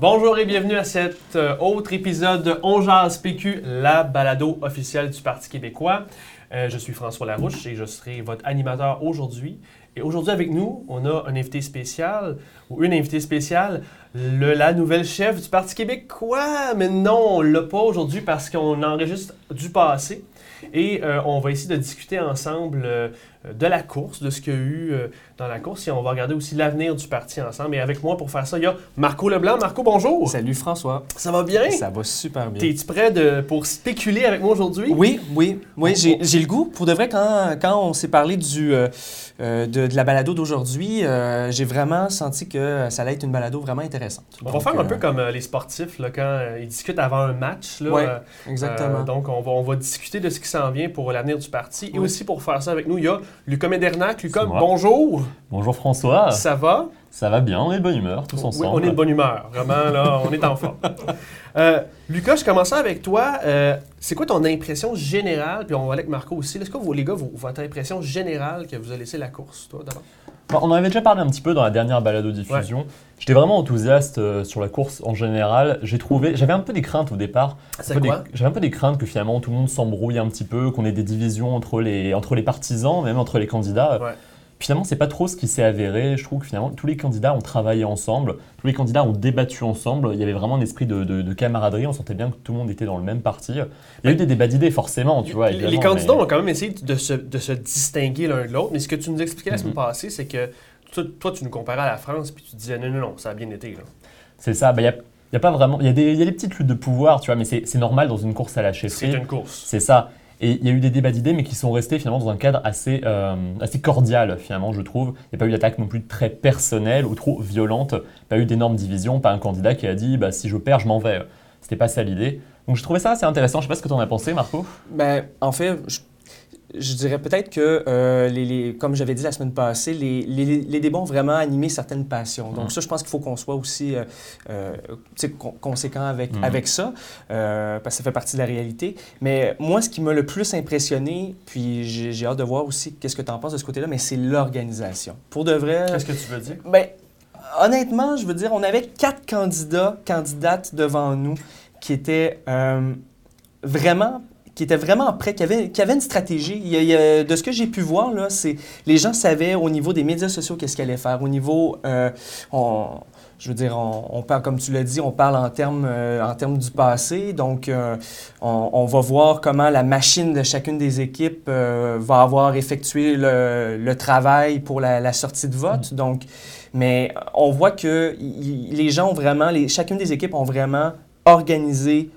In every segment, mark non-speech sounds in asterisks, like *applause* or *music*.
Bonjour et bienvenue à cet euh, autre épisode de On PQ, la balado officielle du Parti québécois. Euh, je suis François Larouche et je serai votre animateur aujourd'hui. Et aujourd'hui avec nous, on a un invité spécial, ou une invitée spéciale, le- la nouvelle chef du Parti québécois. Mais non, on l'a pas aujourd'hui parce qu'on enregistre du passé. Et euh, on va essayer de discuter ensemble de la course, de ce qu'il y a eu euh, dans la course. Et on va regarder aussi l'avenir du parti ensemble. Et avec moi pour faire ça, il y a Marco Leblanc. Marco, bonjour. Salut François. Ça va bien? Ça va super bien. T'es-tu prêt de, pour spéculer avec moi aujourd'hui? Oui, oui, oui, j'ai j'ai le goût. Pour de vrai, quand, quand on s'est parlé du, euh, euh, de, de la balado d'aujourd'hui, euh, j'ai vraiment senti que ça allait être une balado vraiment intéressante. On va faire un euh, peu comme euh, les sportifs là, quand euh, ils discutent avant un match. Là, euh, Exactement. euh, donc, on va, on va discuter de ce qui s'en vient pour l'avenir du parti. Et Oui. aussi pour faire ça avec nous, il y a Lucas Médernac. Lucas, bonjour. Bonjour François, Ça va? Ça va bien, on est de bonne humeur tous Oui, ensemble. on est de bonne humeur. Vraiment, là, on est en forme. *laughs* Euh, Lucas, je commence avec toi. Euh, c'est quoi ton impression générale? Puis on va aller avec Marco aussi. Est-ce que vous, les gars, vous- votre impression générale que vous a laissé la course, toi, d'abord? Bon, on en avait déjà parlé un petit peu dans la dernière balado diffusion. J'étais vraiment enthousiaste euh, sur la course en général. J'ai trouvé, j'avais un peu des craintes au départ. J'avais un peu des craintes que finalement tout le monde s'embrouille un petit peu, qu'on ait des divisions entre les, entre les partisans, même entre les candidats. Ouais. Finalement, c'est pas trop ce qui s'est avéré. Je trouve que finalement tous les candidats ont travaillé ensemble, tous les candidats ont débattu ensemble. Il y avait vraiment un esprit de, de- de camaraderie. On sentait bien que tout le monde était dans le même parti. Il y a eu des débats d'idées, forcément, tu vois. Les- candidats mais- ont quand même essayé de se, de se distinguer l'un de l'autre, mais ce que tu nous expliquais la semaine Mhm. passée, c'est que toi, toi, tu nous comparais à la France, puis tu disais non, non, non, ça a bien été. C'est ça, il n'y a, y a pas vraiment. Il y, a des- y a des petites luttes de pouvoir, tu vois, mais c'est c'est normal dans une course à la C'est chefferie. une course. C'est ça. Et il y a eu des débats d'idées, mais qui sont restés finalement dans un cadre assez, euh, assez cordial, finalement, je trouve. Il n'y a pas eu d'attaque non plus très personnelle ou trop violente. Pas eu d'énormes divisions, pas un candidat qui a dit bah, si je perds, je m'en vais. C'était pas ça l'idée. Donc je trouvais ça assez intéressant. Je sais pas ce que tu en as pensé, Marco. Ben, en fait, je, je dirais peut-être que, euh, les, les- comme j'avais dit la semaine passée, les, les- les débats ont vraiment animé certaines passions. Donc Mhm. ça, je pense qu'il faut qu'on soit aussi euh, euh, con- conséquent avec, Mhm. avec ça, euh, parce que ça fait partie de la réalité. Mais moi, ce qui m'a le plus impressionné, puis j'ai j'ai hâte de voir aussi qu'est-ce que tu en penses de ce côté-là, mais c'est l'organisation. Pour de vrai... Qu'est-ce que tu veux dire? Ben, honnêtement, je veux dire, on avait quatre candidats, candidates devant nous qui étaient vraiment qui étaient vraiment prêts, qui avaient, qui avaient une stratégie. Il il de ce que j'ai pu voir, là, c'est les gens savaient au niveau des médias sociaux qu'est-ce qu'ils allaient faire. Au niveau, euh, on- je veux dire, on, on parle, comme tu l'as dit, on parle en termes, euh, en termes du passé. Donc, euh, on, on va voir comment la machine de chacune des équipes va avoir effectué le, le travail pour la, la sortie de vote. Donc, mais on voit que y- les gens ont vraiment, les, chacune des équipes ont vraiment organisé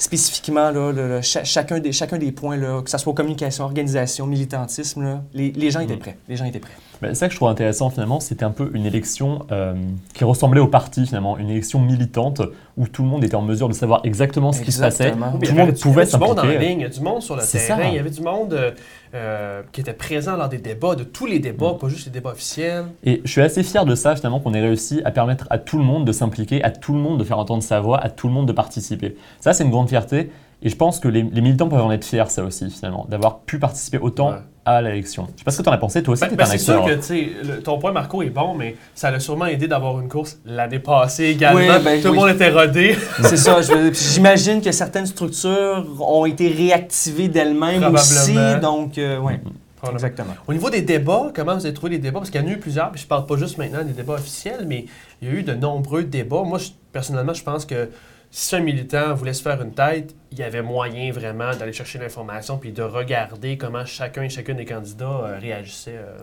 spécifiquement là, le- le- cha- chacun, des, chacun des points, là, que ce soit communication, organisation, militantisme. là, les, les gens étaient Mhm. prêts. Les gens étaient prêts. Ben, c'est ça que je trouve intéressant finalement, c'était un peu une élection euh, qui ressemblait au parti finalement, une élection militante où tout le monde était en mesure de savoir exactement ce qui se passait. Oui, Tout le monde avait pouvait il y avait du monde en s'impliquer. ligne, il y a du monde sur le C'est terrain, ça. il y avait du monde euh, euh, qui était présent lors des débats, de tous les débats, pas juste les débats officiels. Et je suis assez fier de ça finalement qu'on ait réussi à permettre à tout le monde de s'impliquer, à tout le monde de faire entendre sa voix, à tout le monde de participer. Ça c'est une grande fierté et je pense que les, les militants peuvent en être fiers ça aussi finalement, d'avoir pu participer autant Ouais. à l'élection. Je sais pas ce que tu en as pensé, toi aussi Ben, tu ben, un c'est sûr acteur. que tu sais, le- ton point, Marco, est bon, mais ça l'a sûrement aidé d'avoir une course l'année passée également. Oui, ben, Tout le oui. monde était rodé. *laughs* C'est ça. J'imagine que certaines structures ont été réactivées d'elles-mêmes aussi. Donc, euh, ouais, Mhm. exactement. Au niveau des débats, comment vous avez trouvé les débats? Parce qu'il y en a eu plusieurs, puis je parle pas juste maintenant des débats officiels, mais il y a eu de nombreux débats. Moi, je- personnellement, je pense que si un militant voulait se faire une tête, il y avait moyen vraiment d'aller chercher l'information puis de regarder comment chacun et chacune des candidats euh, réagissaient. euh.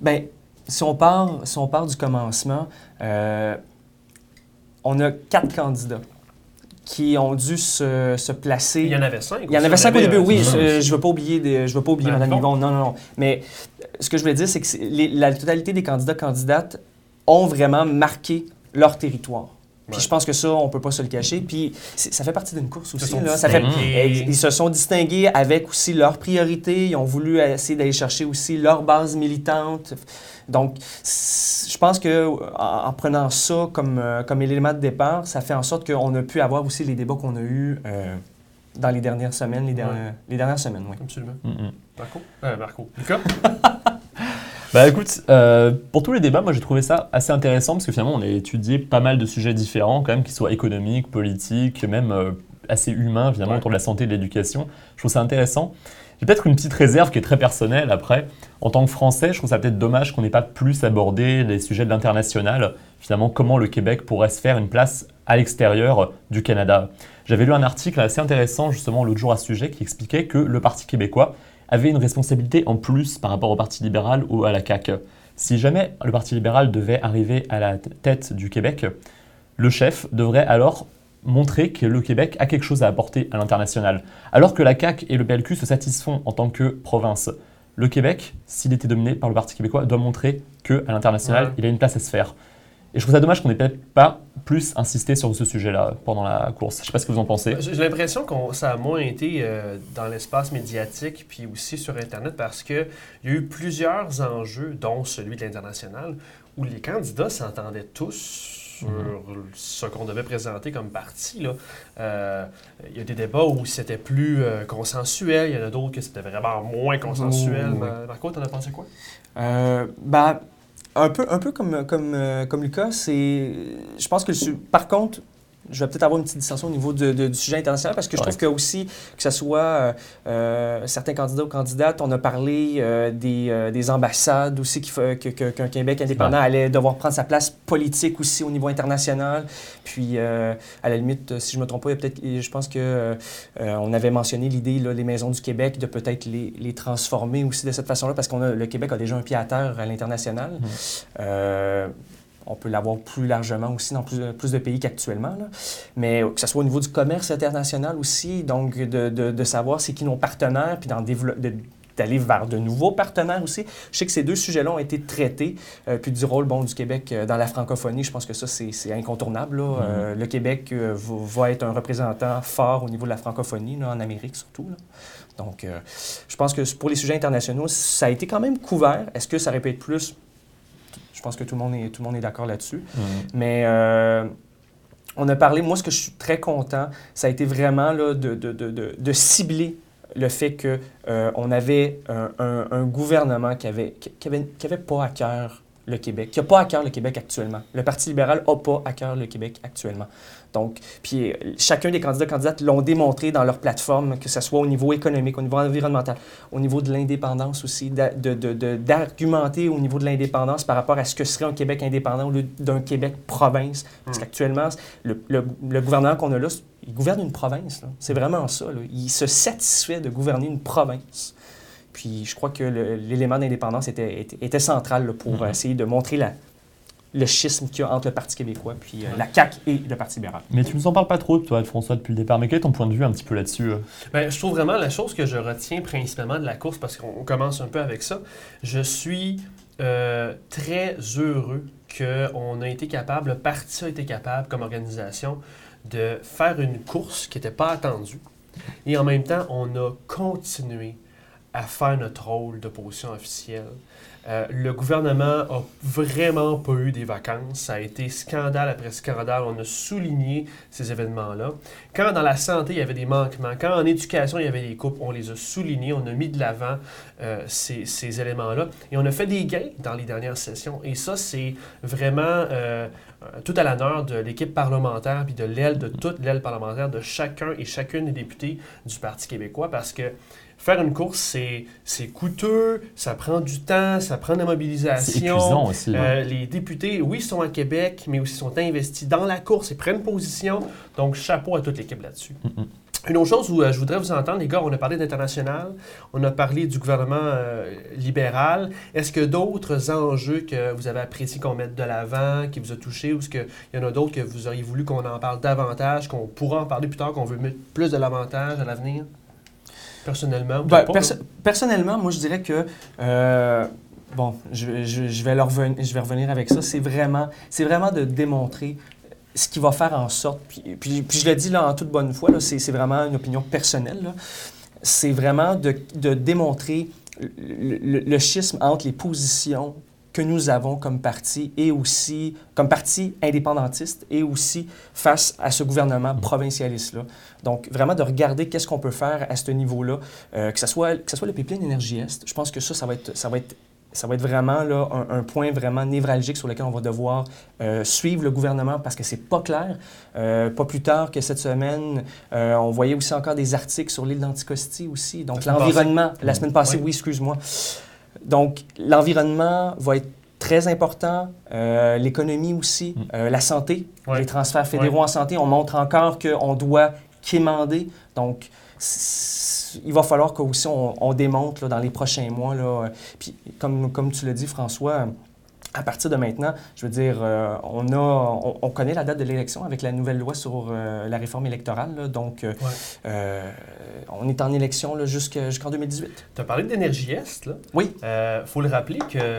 Ben, si on part, si on part du commencement, euh, on a quatre candidats qui ont dû se, se placer. Il y en avait cinq. Il y en avait cinq au début, oui. Je ne veux pas oublier, des- je veux pas oublier Mme non, non, non. Mais ce que je voulais dire, c'est que les- la totalité des candidats, candidates ont vraiment marqué leur territoire. Puis Ouais. je pense que ça, on peut pas se le cacher. Puis ça fait partie d'une course se aussi. là. Ça fait, ils se sont distingués avec aussi leurs priorités. Ils ont voulu essayer d'aller chercher aussi leur base militante. Donc, je pense que en, en prenant ça comme, euh, comme élément de départ, ça fait en sorte qu'on a pu avoir aussi les débats qu'on a eus euh, dans les dernières semaines, les dernières, les dernières semaines, oui. Absolument. Mm. Marco? Euh, Marco. Lucas? *laughs* Bah écoute, euh, pour tous les débats, moi j'ai trouvé ça assez intéressant parce que finalement on a étudié pas mal de sujets différents, quand même, qui soient économiques, politiques, même euh, assez humains, finalement, Ouais. autour de la santé et de l'éducation. Je trouve ça intéressant. J'ai peut-être une petite réserve qui est très personnelle après. En tant que Français, je trouve ça peut-être dommage qu'on n'ait pas plus abordé les sujets de l'international. Finalement, comment le Québec pourrait se faire une place à l'extérieur du Canada. J'avais lu un article assez intéressant justement l'autre jour à ce sujet qui expliquait que le Parti québécois avait une responsabilité en plus par rapport au Parti libéral ou à la CAQ. Si jamais le Parti libéral devait arriver à la tête du Québec, le chef devrait alors montrer que le Québec a quelque chose à apporter à l'international. Alors que la CAQ et le PLQ se satisfont en tant que province, le Québec, s'il était dominé par le Parti québécois, doit montrer qu'à l'international, Ouais. il a une place à se faire. Et je trouve ça dommage qu'on n'ait peut-être pas plus insisté sur ce sujet-là pendant la course. Je sais pas ce que vous en pensez. J'ai l'impression que ça a moins été euh, dans l'espace médiatique puis aussi sur Internet parce qu'il y a eu plusieurs enjeux, dont celui de l'international, où les candidats s'entendaient tous sur ce qu'on devait présenter comme parti. Euh, Il y a des débats où c'était plus euh, consensuel, il y en a d'autres que c'était vraiment moins consensuel. Oh, oui. Ma- Marco, t'en as pensé quoi? Euh, ben, un peu, un peu comme, comme, euh, comme Lucas, c'est. Je pense que, su- par contre, je vais peut-être avoir une petite distinction au niveau de- de- du sujet international parce que je Ouais. trouve que aussi, que ce soit euh, euh, certains candidats ou candidates, on a parlé euh, des, des ambassades aussi faut- que- que- qu'un Québec indépendant allait devoir prendre sa place politique aussi au niveau international. Puis, à la limite, si je me trompe pas, il y a peut-être, je pense que on avait mentionné l'idée, les maisons du Québec, de peut-être les, les transformer aussi de cette façon-là, parce que le Québec a déjà un pied à terre à l'international. Euh, on peut l'avoir plus largement aussi dans plus, plus de pays qu'actuellement. Mais que ce soit au niveau du commerce international aussi, donc de, de- de savoir c'est qui nos partenaires, puis d'aller vers de nouveaux partenaires aussi. Je sais que ces deux sujets-là ont été traités, euh, puis du rôle bon, du Québec euh, dans la francophonie, je pense que ça, c'est incontournable. là. Euh, le Québec euh, va, être un représentant fort au niveau de la francophonie, là, en Amérique surtout. là. Donc, euh, je pense que pour les sujets internationaux, ça a été quand même couvert. Est-ce que ça aurait pu être plus? Je pense que tout le monde est, tout le monde est d'accord là-dessus. Mhm. Mais euh, on a parlé, moi, ce que je suis très content, ça a été vraiment là, de, de- de- de- de cibler le fait qu'on on avait un, un- un gouvernement qui avait, qui, qui avait, qui avait pas à cœur le Québec, qui n'a pas à cœur le Québec actuellement. Le Parti libéral n'a pas à cœur le Québec actuellement. Donc, puis euh, chacun des candidats candidates l'ont démontré dans leur plateforme, que ce soit au niveau économique, au niveau environnemental, au niveau de l'indépendance aussi, d'argumenter au niveau de l'indépendance par rapport à ce que serait un Québec indépendant au lieu d'un Québec province. Parce Mm. qu'actuellement, le, le, le gouvernement qu'on a là, il gouverne une province. C'est vraiment ça. là. Il se satisfait de gouverner une province. Puis je crois que l'élément d'indépendance était, était, était central là, pour Mhm. essayer de montrer la, le schisme qu'il y a entre le Parti québécois, puis euh, la CAQ et le Parti libéral. Mais tu nous en parles pas trop, toi, de François, depuis le départ. Mais quel est ton point de vue un petit peu là-dessus euh? Ben, je trouve vraiment la chose que je retiens principalement de la course, parce qu'on commence un peu avec ça, je suis euh, très heureux qu'on a été capable, le parti a été capable, comme organisation, de faire une course qui n'était pas attendue. Et en même temps, on a continué à faire notre rôle d'opposition officielle. Euh, le gouvernement a vraiment pas eu des vacances. Ça a été scandale après scandale. On a souligné ces événements-là. Quand dans la santé, il y avait des manquements, quand en éducation, il y avait des coupes, on les a soulignés, on a mis de l'avant euh, ces, éléments-là. Et on a fait des gains dans les dernières sessions. Et ça, c'est vraiment euh, tout à l'honneur de l'équipe parlementaire, puis de l'aile, de toute l'aile parlementaire, de chacun et chacune des députés du Parti québécois, parce que faire une course, c'est c'est coûteux, ça prend du temps, ça prend de la C'est mobilisation. aussi. Euh, les députés, oui, sont à Québec, mais aussi sont investis dans la course et prennent position. Donc, chapeau à toute l'équipe là-dessus. Une autre chose où euh, je voudrais vous entendre, les gars, on a parlé d'international, on a parlé du gouvernement euh, libéral. Est-ce que d'autres enjeux que vous avez apprécié qu'on mette de l'avant, qui vous a touché, ou est-ce qu'il y en a d'autres que vous auriez voulu qu'on en parle davantage, qu'on pourra en parler plus tard, qu'on veut mettre plus de l'avantage à l'avenir? Personnellement, Ben, perso- personnellement, moi, je dirais que. euh, bon, je, je- je vais leur je vais revenir avec ça. C'est vraiment, vraiment de démontrer ce qui va faire en sorte. Puis, puis- puis je le dis là en toute bonne foi, c'est, c'est vraiment une opinion personnelle. C'est vraiment de, de démontrer le, le- le schisme entre les positions que nous avons comme parti et aussi comme parti indépendantiste et aussi face à ce gouvernement provincialiste-là. Donc, vraiment de regarder qu'est-ce qu'on peut faire à ce niveau-là, euh, que ce soit, que ce soit le pipeline Énergie Est. Je pense que ça, ça va être, ça va être ça va être vraiment là, un, un point vraiment névralgique sur lequel on va devoir euh, suivre le gouvernement parce que c'est pas clair. Euh, pas plus tard que cette semaine, euh, on voyait aussi encore des articles sur l'île d'Anticosti aussi. Donc l'environnement, la semaine passée, Oui. oui, excuse-moi. Donc l'environnement va être très important, euh, l'économie aussi, Mm. euh, la santé, Ouais. les transferts fédéraux en santé. On montre encore qu'on doit quémander. Donc, il va falloir qu'aussi on, on démontre là, dans les prochains mois. Là, euh, puis, comme, comme tu l'as dit, François, à partir de maintenant, je veux dire, euh, on, a, on, on connaît la date de l'élection avec la nouvelle loi sur euh, la réforme électorale. là. donc, euh, Ouais. on est en élection jusqu'en 2018. Tu as parlé d'énergie Est, là. Oui. Il faut le rappeler que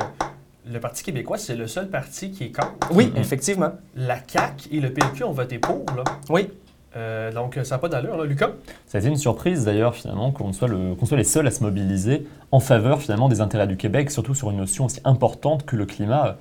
le Parti québécois, c'est le seul parti qui est contre. Oui, Mhm. effectivement. La CAQ et le PLQ ont voté pour, là. Oui. Euh, donc, ça n'a pas d'allure, là, Lucas. Ça a été une surprise d'ailleurs finalement qu'on soit, le- qu'on soit les seuls à se mobiliser en faveur finalement des intérêts du Québec, surtout sur une notion aussi importante que le climat.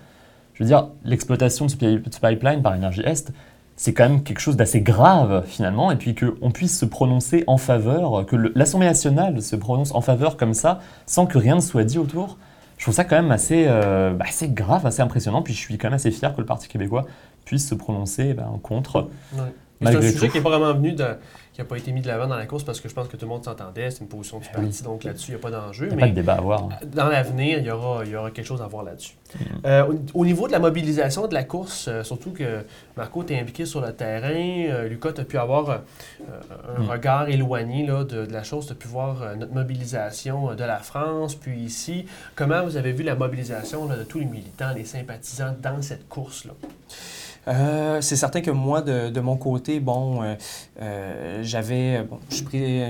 Je veux dire, l'exploitation de ce pipeline par Énergie Est, c'est quand même quelque chose d'assez grave finalement, et puis qu'on puisse se prononcer en faveur, que le- l'Assemblée nationale se prononce en faveur comme ça, sans que rien ne soit dit autour. Je trouve ça quand même assez, euh, bah, assez grave, assez impressionnant, puis je suis quand même assez fier que le Parti québécois puisse se prononcer ben, contre. Ouais. C'est un sujet qui n'est pas vraiment venu, de- qui n'a pas été mis de l'avant dans la course parce que je pense que tout le monde s'entendait. C'est une position du oui. parti, donc là-dessus, il n'y a pas d'enjeu. Il n'y a pas de débat à avoir. hein. dans l'avenir, il y aura, il y aura quelque chose à voir là-dessus. Mm. Euh, au, au niveau de la mobilisation de la course, euh, surtout que Marco, tu es impliqué sur le terrain, euh, Lucas, tu as pu avoir un Mm. regard éloigné là, de, de la chose, tu as pu voir notre mobilisation de la France, puis ici. Comment vous avez vu la mobilisation là, de tous les militants, les sympathisants dans cette course-là? Euh, c'est certain que moi, de, de mon côté, bon, euh, euh, j'avais, bon, je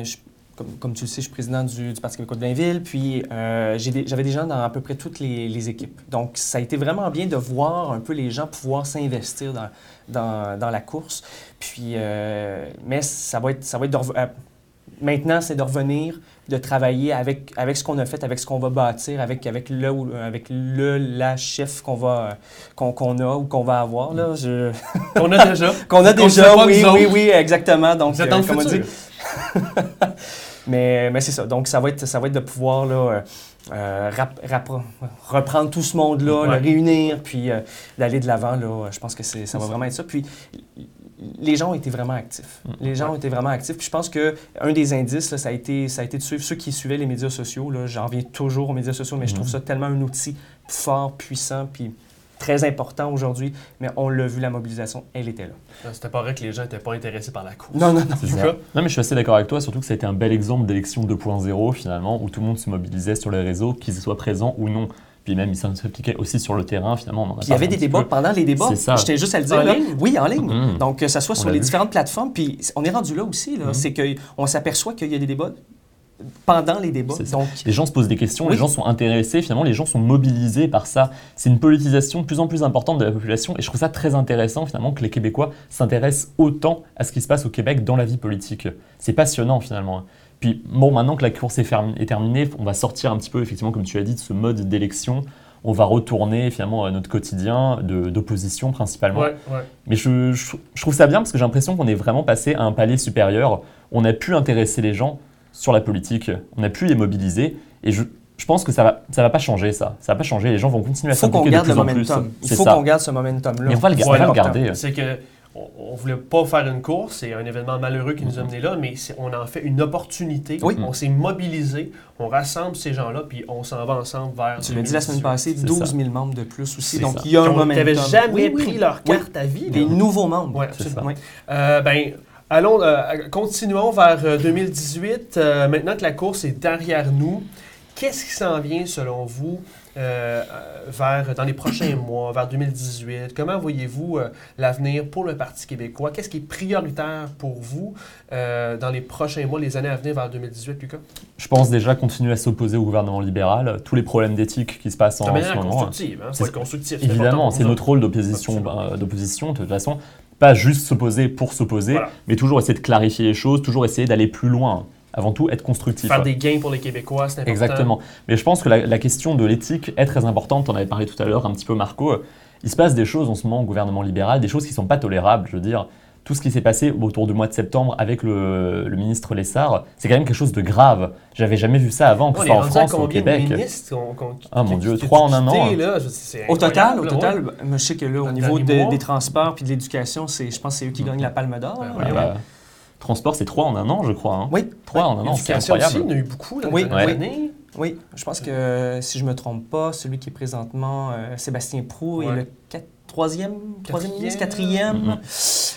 je- comme, comme tu le sais, je suis président du, du Parti québécois de Blainville, puis j'avais des gens dans à peu près toutes les, les équipes. Donc, ça a été vraiment bien de voir un peu les gens pouvoir s'investir dans, dans, dans la course. Puis, mais ça va être, ça va être maintenant, c'est de revenir, de travailler avec, avec ce qu'on a fait, avec ce qu'on va bâtir, avec, avec, le, avec le, la chef qu'on va, qu'on qu'on a ou qu'on va avoir. Là. Je- *laughs* On a déjà. *laughs* qu'on a Qu'on déjà, oui, oui, oui, exactement. Donc, euh, comme on dit, *laughs* mais, mais c'est ça. Donc, ça va être, ça va être de pouvoir là, euh, euh, rap- rap- reprendre tout ce monde-là, Ouais. le réunir, puis euh, d'aller de l'avant. Je pense que c'est, ça va vraiment être ça. Puis, les gens ont été vraiment actifs. Mm. Les gens Ouais. ont été vraiment actifs. Puis je pense que un des indices, là, ça, a été, ça a été de suivre ceux qui suivaient les médias sociaux. J'en reviens toujours aux médias sociaux, mais je trouve Mhm. ça tellement un outil fort, puissant, puis très important aujourd'hui. Mais on l'a vu, la mobilisation, elle était là. C'était pas vrai que les gens n'étaient pas intéressés par la course. Non, non, non. Ça. Non, mais je suis assez d'accord avec toi, surtout que ça a été un bel exemple d'élection 2.0 finalement, où tout le monde se mobilisait sur les réseaux, qu'ils soient présents ou non. Puis même, ils s'impliquaient aussi sur le terrain, finalement. on en a Puis il y avait des débats peu. pendant les débats. C'est ça. J'étais juste à le dire. En là. ligne? Oui, en ligne. Mhm. Donc, que ça soit On sur les vu. différentes plateformes. Puis on est rendu là aussi. là. Mhm. C'est qu'on s'aperçoit qu'il y a des débats pendant les débats. Donc, Les gens se posent des questions, Oui. les gens sont intéressés, finalement, les gens sont mobilisés par ça. C'est une politisation de plus en plus importante de la population et je trouve ça très intéressant, finalement, que les Québécois s'intéressent autant à ce qui se passe au Québec dans la vie politique. C'est passionnant, finalement. Puis, bon, maintenant que la course est, terminée, on va sortir un petit peu, effectivement, comme tu as dit, de ce mode d'élection. On va retourner, finalement, à notre quotidien de- d'opposition, principalement. Ouais, ouais. Mais je, je- je trouve ça bien parce que j'ai l'impression qu'on est vraiment passé à un palier supérieur. On a pu intéresser les gens sur la politique, on a pu les mobiliser, et je, je pense que ça va, ça va pas changer ça. Ça va pas changer. Les gens vont continuer à il s'impliquer de garde plus le en plus. momentum. Il C'est faut qu'on garde ce momentum-là. Mais on va le, on va le garder. C'est que on, on voulait pas faire une course, c'est un événement malheureux qui nous a menés là, mais on en fait une opportunité. Oui. On s'est mobilisé, on rassemble ces gens-là, puis on s'en va ensemble vers. Tu l'as dit la semaine 2018. passée, C'est 12 ça. 000 membres de plus aussi. Donc, ça. il y a un Qui momentum. n'avaient jamais Oui, oui. pris leur Oui. carte à vie. Des là. nouveaux membres. C'est absolument. Oui. Euh, ben, allons, euh, continuons vers euh, 2018. Euh, maintenant que la course est derrière nous, qu'est-ce qui s'en vient selon vous euh, vers, dans les prochains mois, vers 2018? Comment voyez-vous euh, l'avenir pour le Parti québécois? Qu'est-ce qui est prioritaire pour vous euh, dans les prochains mois, les années à venir vers 2018, Lucas? Je pense déjà continuer à s'opposer au gouvernement libéral. Tous les problèmes d'éthique qui se passent en, en ce moment. constructive. Hein? C'est- constructif. Évidemment, c'est notre rôle d'opposition, bah, d'opposition de toute façon. Pas juste s'opposer pour s'opposer, Voilà. mais toujours essayer de clarifier les choses, toujours essayer d'aller plus loin. Avant tout, être constructif. Faire des gains pour les Québécois, c'est important. Exactement. Mais je pense que la, la question de l'éthique est très importante. On avait parlé tout à l'heure un petit peu, Marco. Il se passe des choses en ce moment au gouvernement libéral, des choses qui ne sont pas tolérables. Je veux dire, tout ce qui s'est passé autour du mois de septembre avec le, le ministre Lessard, c'est quand même quelque chose de grave. J'avais jamais vu ça avant, que On ce soit en France ou au Québec. ministres qu'on- qu'on- Ah, mon Dieu, trois en un an. là, Au total, au total, je sais que là, au niveau de- des transports puis de l'éducation, c'est, je pense que c'est eux qui gagnent la Palme d'Or. Ben, transport, c'est trois en un an, je crois. hein. Oui, Trois en un an, c'est L'éducation aussi, incroyable. il y en a eu beaucoup dans Oui, les dernières ouais. années. oui. Je pense que, si je me trompe pas, celui qui est présentement euh, Sébastien Prou Ouais. est le quatre- troisième, troisième ministre, Quatrième.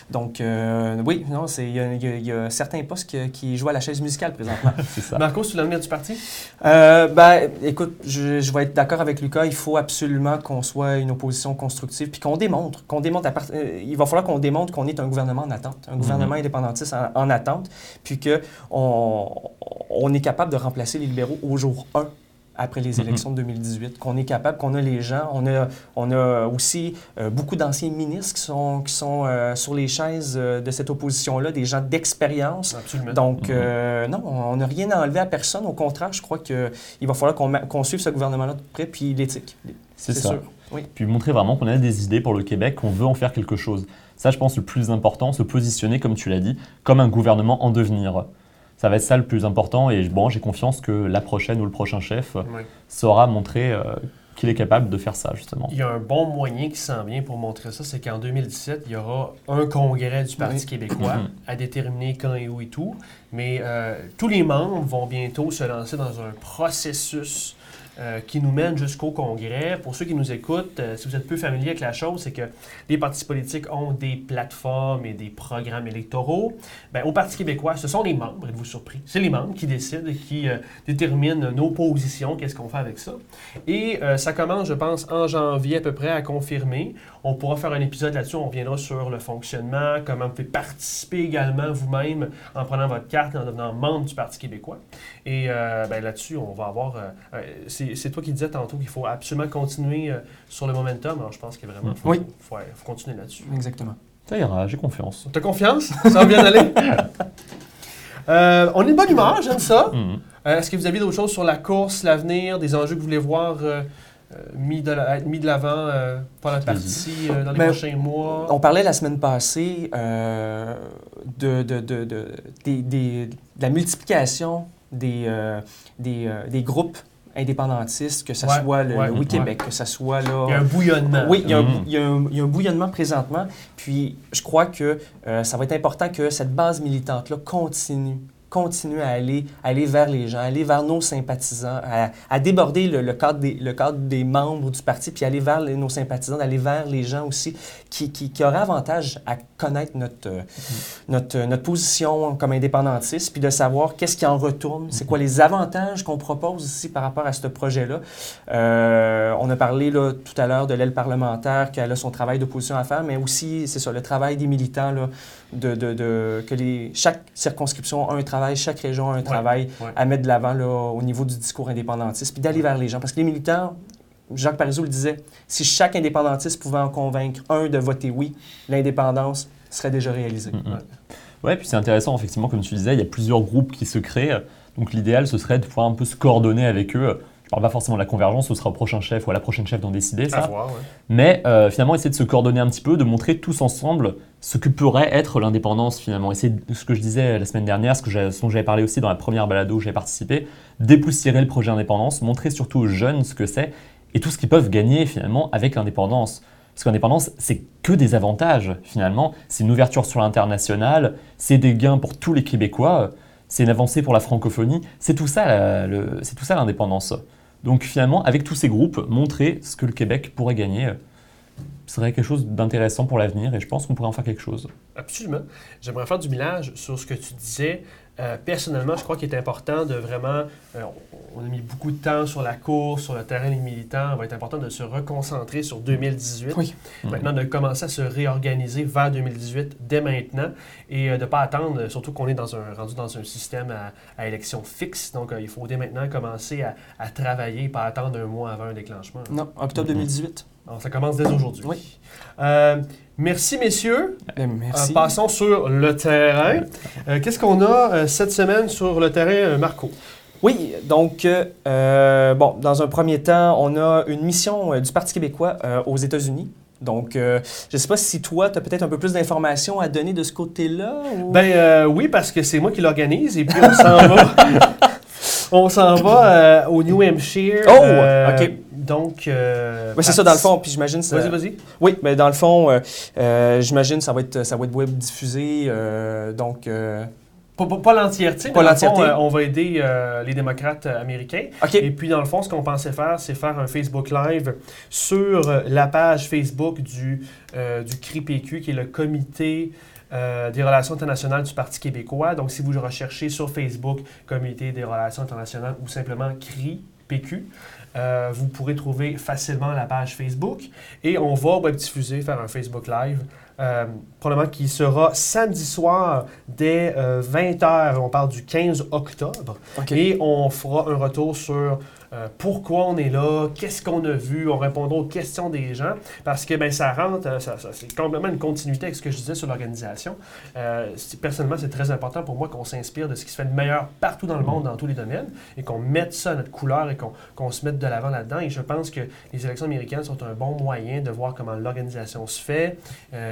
Donc, euh, oui, non, c'est, il y, a- y y certains postes que- qui jouent à la chaise musicale présentement. *laughs* Ça. Marco, c'est l'avenir du parti? Euh, ben, écoute, je, je vais être d'accord avec Lucas. Il faut absolument qu'on soit une opposition constructive, puis qu'on démontre, qu'on démontre. à part- euh, il va falloir qu'on démontre qu'on est un gouvernement en attente, un gouvernement indépendantiste en, en attente, puis que on, on est capable de remplacer les libéraux au jour 1 après les Mhm. élections de 2018, qu'on est capable, qu'on a les gens, on a, on a aussi euh, beaucoup d'anciens ministres qui sont, qui sont euh, sur les chaises euh, de cette opposition-là, des gens d'expérience, Absolument. donc, Mhm. euh, non, on n'a rien à enlever à personne. Au contraire, je crois qu'il va falloir qu'on suive ce gouvernement-là de près, puis l'éthique. C'est ça. sûr. Oui. Puis montrer vraiment qu'on a des idées pour le Québec, qu'on veut en faire quelque chose. Ça, je pense, le plus important, se positionner, comme tu l'as dit, comme un gouvernement en devenir. Ça va être ça le plus important et bon, j'ai confiance que la prochaine ou le prochain chef Oui. saura montrer euh, qu'il est capable de faire ça, justement. Il y a un bon moyen qui s'en vient pour montrer ça, c'est qu'en 2017, il y aura un congrès du Parti Oui. québécois Mhm. à déterminer quand et où et tout. Mais euh, tous les membres vont bientôt se lancer dans un processus euh, qui nous mène jusqu'au congrès. Pour ceux qui nous écoutent, euh, si vous êtes peu familier avec la chose, c'est que les partis politiques ont des plateformes et des programmes électoraux. Ben, au Parti québécois, ce sont les membres, êtes-vous surpris? C'est les membres qui décident, qui euh, déterminent nos positions, qu'est-ce qu'on fait avec ça. Et ça commence, je pense, en janvier à peu près à confirmer. On pourra faire un épisode là-dessus, on reviendra sur le fonctionnement, comment vous pouvez participer également vous-même en prenant votre carte et en devenant membre du Parti québécois. Et ben, là-dessus, on va avoir... c'est toi qui disais tantôt qu'il faut absolument continuer euh, sur le momentum. Alors je pense qu'il vraiment faut, Oui. faut, faut continuer là-dessus. Exactement. Ça ira, j'ai confiance. T'as confiance? Ça va bien aller? *laughs* Euh, on est de bonne humeur, j'aime ça. Mhm. Euh, Est-ce que vous avez d'autres choses sur la course, l'avenir, des enjeux que vous voulez voir euh, euh, mis de la- l'avant euh, par la partie euh, dans les Ben, prochains mois? On parlait la semaine passée euh, de, de, de, de- des- des- de la multiplication des, euh, des, euh, des groupes indépendantistes, que ce Ouais, soit le, ouais, le Oui ouais. Québec, que ce soit là... Il y a un bouillonnement. Oui, il y, a un, il y a un- il y a un bouillonnement présentement. Puis je crois que euh, ça va être important que cette base militante-là continue continue à aller, aller vers les gens, aller vers nos sympathisants, à, à déborder le, le cadre des, le cadre des membres du parti, puis aller vers les- nos sympathisants, d'aller vers les gens aussi qui, qui, qui auraient avantage à connaître notre, euh, notre, notre position comme indépendantiste, puis de savoir qu'est-ce qui en retourne, c'est quoi les avantages qu'on propose ici par rapport à ce projet-là. Euh, on a parlé là, tout à l'heure de l'aile parlementaire, qu'elle a son travail d'opposition à faire, mais aussi, c'est ça, le travail des militants, là, de, de, de- que les, chaque circonscription a un travail, chaque région a un travail ouais. à mettre de l'avant au niveau du discours indépendantiste, puis d'aller vers les gens. Parce que les militants, Jacques Parizeau le disait, si chaque indépendantiste pouvait en convaincre un de voter oui, l'indépendance serait déjà réalisée. Mhm. Ouais. Ouais, puis c'est intéressant, effectivement, comme tu disais, il y a plusieurs groupes qui se créent. Donc l'idéal, ce serait de pouvoir un peu se coordonner avec eux. Parle pas forcément de la convergence, ce sera au prochain chef ou à la prochaine chef d'en décider, À ça. voir, ouais. Mais euh, finalement, essayer de se coordonner un petit peu, de montrer tous ensemble ce que pourrait être l'indépendance finalement. Et c'est ce que je disais la semaine dernière, ce, que ce dont j'avais parlé aussi dans la première balado où j'ai participé, dépoussiérer le projet indépendance, montrer surtout aux jeunes ce que c'est et tout ce qu'ils peuvent gagner finalement avec l'indépendance. Parce que l'indépendance, c'est que des avantages finalement. C'est une ouverture sur l'international, c'est des gains pour tous les Québécois, c'est une avancée pour la francophonie. C'est tout ça, la- le- c'est tout ça l'indépendance. Donc finalement, avec tous ces groupes, montrer ce que le Québec pourrait gagner euh, serait quelque chose d'intéressant pour l'avenir et je pense qu'on pourrait en faire quelque chose. Absolument. J'aimerais faire du millage sur ce que tu disais. Euh, personnellement, je crois qu'il est important de vraiment. euh, on a mis beaucoup de temps sur la course, sur le terrain des militants. Il va être important de se reconcentrer sur 2018. Oui. Maintenant, de commencer à se réorganiser vers 2018 dès maintenant et euh, de ne pas attendre, surtout qu'on est dans un, rendu dans un système à, à élection fixe. Donc, euh, il faut dès maintenant commencer à, à travailler et pas attendre un mois avant un déclenchement. Non, octobre Mhm. 2018. Alors, ça commence dès aujourd'hui. Oui. Euh, merci, messieurs. Ben, merci. Euh, passons sur le terrain. Euh, Qu'est-ce qu'on a cette semaine sur le terrain, Marco? Oui, donc, bon, dans un premier temps, on a une mission du Parti québécois aux États-Unis. Donc, euh, je ne sais pas si toi, tu as peut-être un peu plus d'informations à donner de ce côté-là. ou- Ben euh, oui, parce que c'est moi qui l'organise et puis on s'en *laughs* va. On s'en va euh, au New Hampshire. Oh, ok. Donc. euh, c'est ça, dans le fond. Puis j'imagine ça. Vas-y, vas-y. Oui, mais dans le fond, euh, euh, j'imagine ça va être ça va être web diffusé. euh, donc, Pas, pas- pas l'entièreté, Pas mais dans le fond, on va aider les démocrates américains. ok. Et puis, dans le fond, ce qu'on pensait faire, c'est faire un Facebook Live sur la page Facebook du, du CRI-PQ, qui est le comité euh, des relations internationales du Parti québécois. Donc, si vous recherchez sur Facebook Comité des relations internationales ou simplement CRI-PQ, euh, vous pourrez trouver facilement la page Facebook. Et on va web diffuser, faire un Facebook Live. euh, probablement qui sera samedi soir dès 20h. On parle du 15 octobre. Et on fera un retour sur euh, pourquoi on est là, qu'est-ce qu'on a vu, on répondra aux questions des gens, parce que ben, ça rentre, euh, ça, ça- c'est complètement une continuité avec ce que je disais sur l'organisation. Euh, personnellement, c'est très important pour moi qu'on s'inspire de ce qui se fait de meilleur partout dans le monde, dans tous les domaines, et qu'on mette ça à notre couleur et qu'on qu'on se mette de l'avant là-dedans. Et je pense que les élections américaines sont un bon moyen de voir comment l'organisation se fait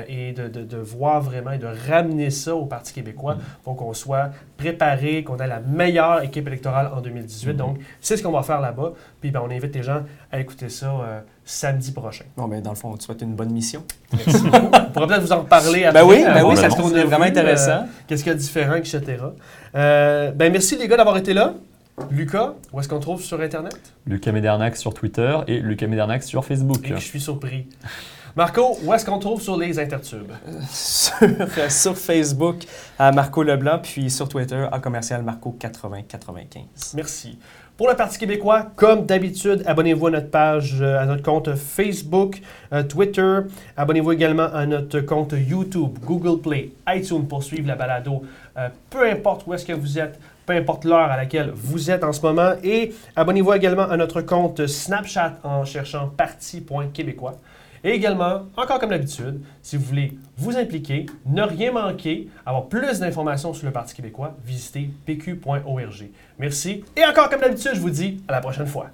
et de, de- de voir vraiment et de ramener ça au Parti québécois pour qu'on soit préparé, qu'on ait la meilleure équipe électorale en 2018. Mhm. Donc, c'est ce qu'on va faire là-bas. Puis, ben, on invite les gens à écouter ça euh, samedi prochain. Bon, ben, dans le fond, on te souhaite une bonne mission. Merci beaucoup. on pourra peut-être vous en reparler après. Ben oui, euh, ben oui, ça serait a vraiment vu, intéressant. euh, Qu'est-ce qu'il y a de différent, etc. Euh, ben, merci les gars d'avoir été là. Lucas, où est-ce qu'on trouve sur Internet? Lucas Médernac sur Twitter et Lucas Médernac sur Facebook. Et que je suis surpris. Marco, où est-ce qu'on trouve sur les intertubes? sur, euh, sur Facebook à Marco Leblanc, puis sur Twitter à commercial Marco 8095. Merci. Pour le Parti québécois, comme d'habitude, abonnez-vous à notre page, euh, à notre compte Facebook, euh, Twitter. Abonnez-vous également à notre compte YouTube, Google Play, iTunes pour suivre la balado. Euh, peu importe où est-ce que vous êtes, peu importe l'heure à laquelle vous êtes en ce moment. Et abonnez-vous également à notre compte Snapchat en cherchant parti.québécois. Et également, encore comme d'habitude, si vous voulez vous impliquer, ne rien manquer, avoir plus d'informations sur le Parti québécois, visitez pq.org. Merci. Et encore comme d'habitude, je vous dis à la prochaine fois.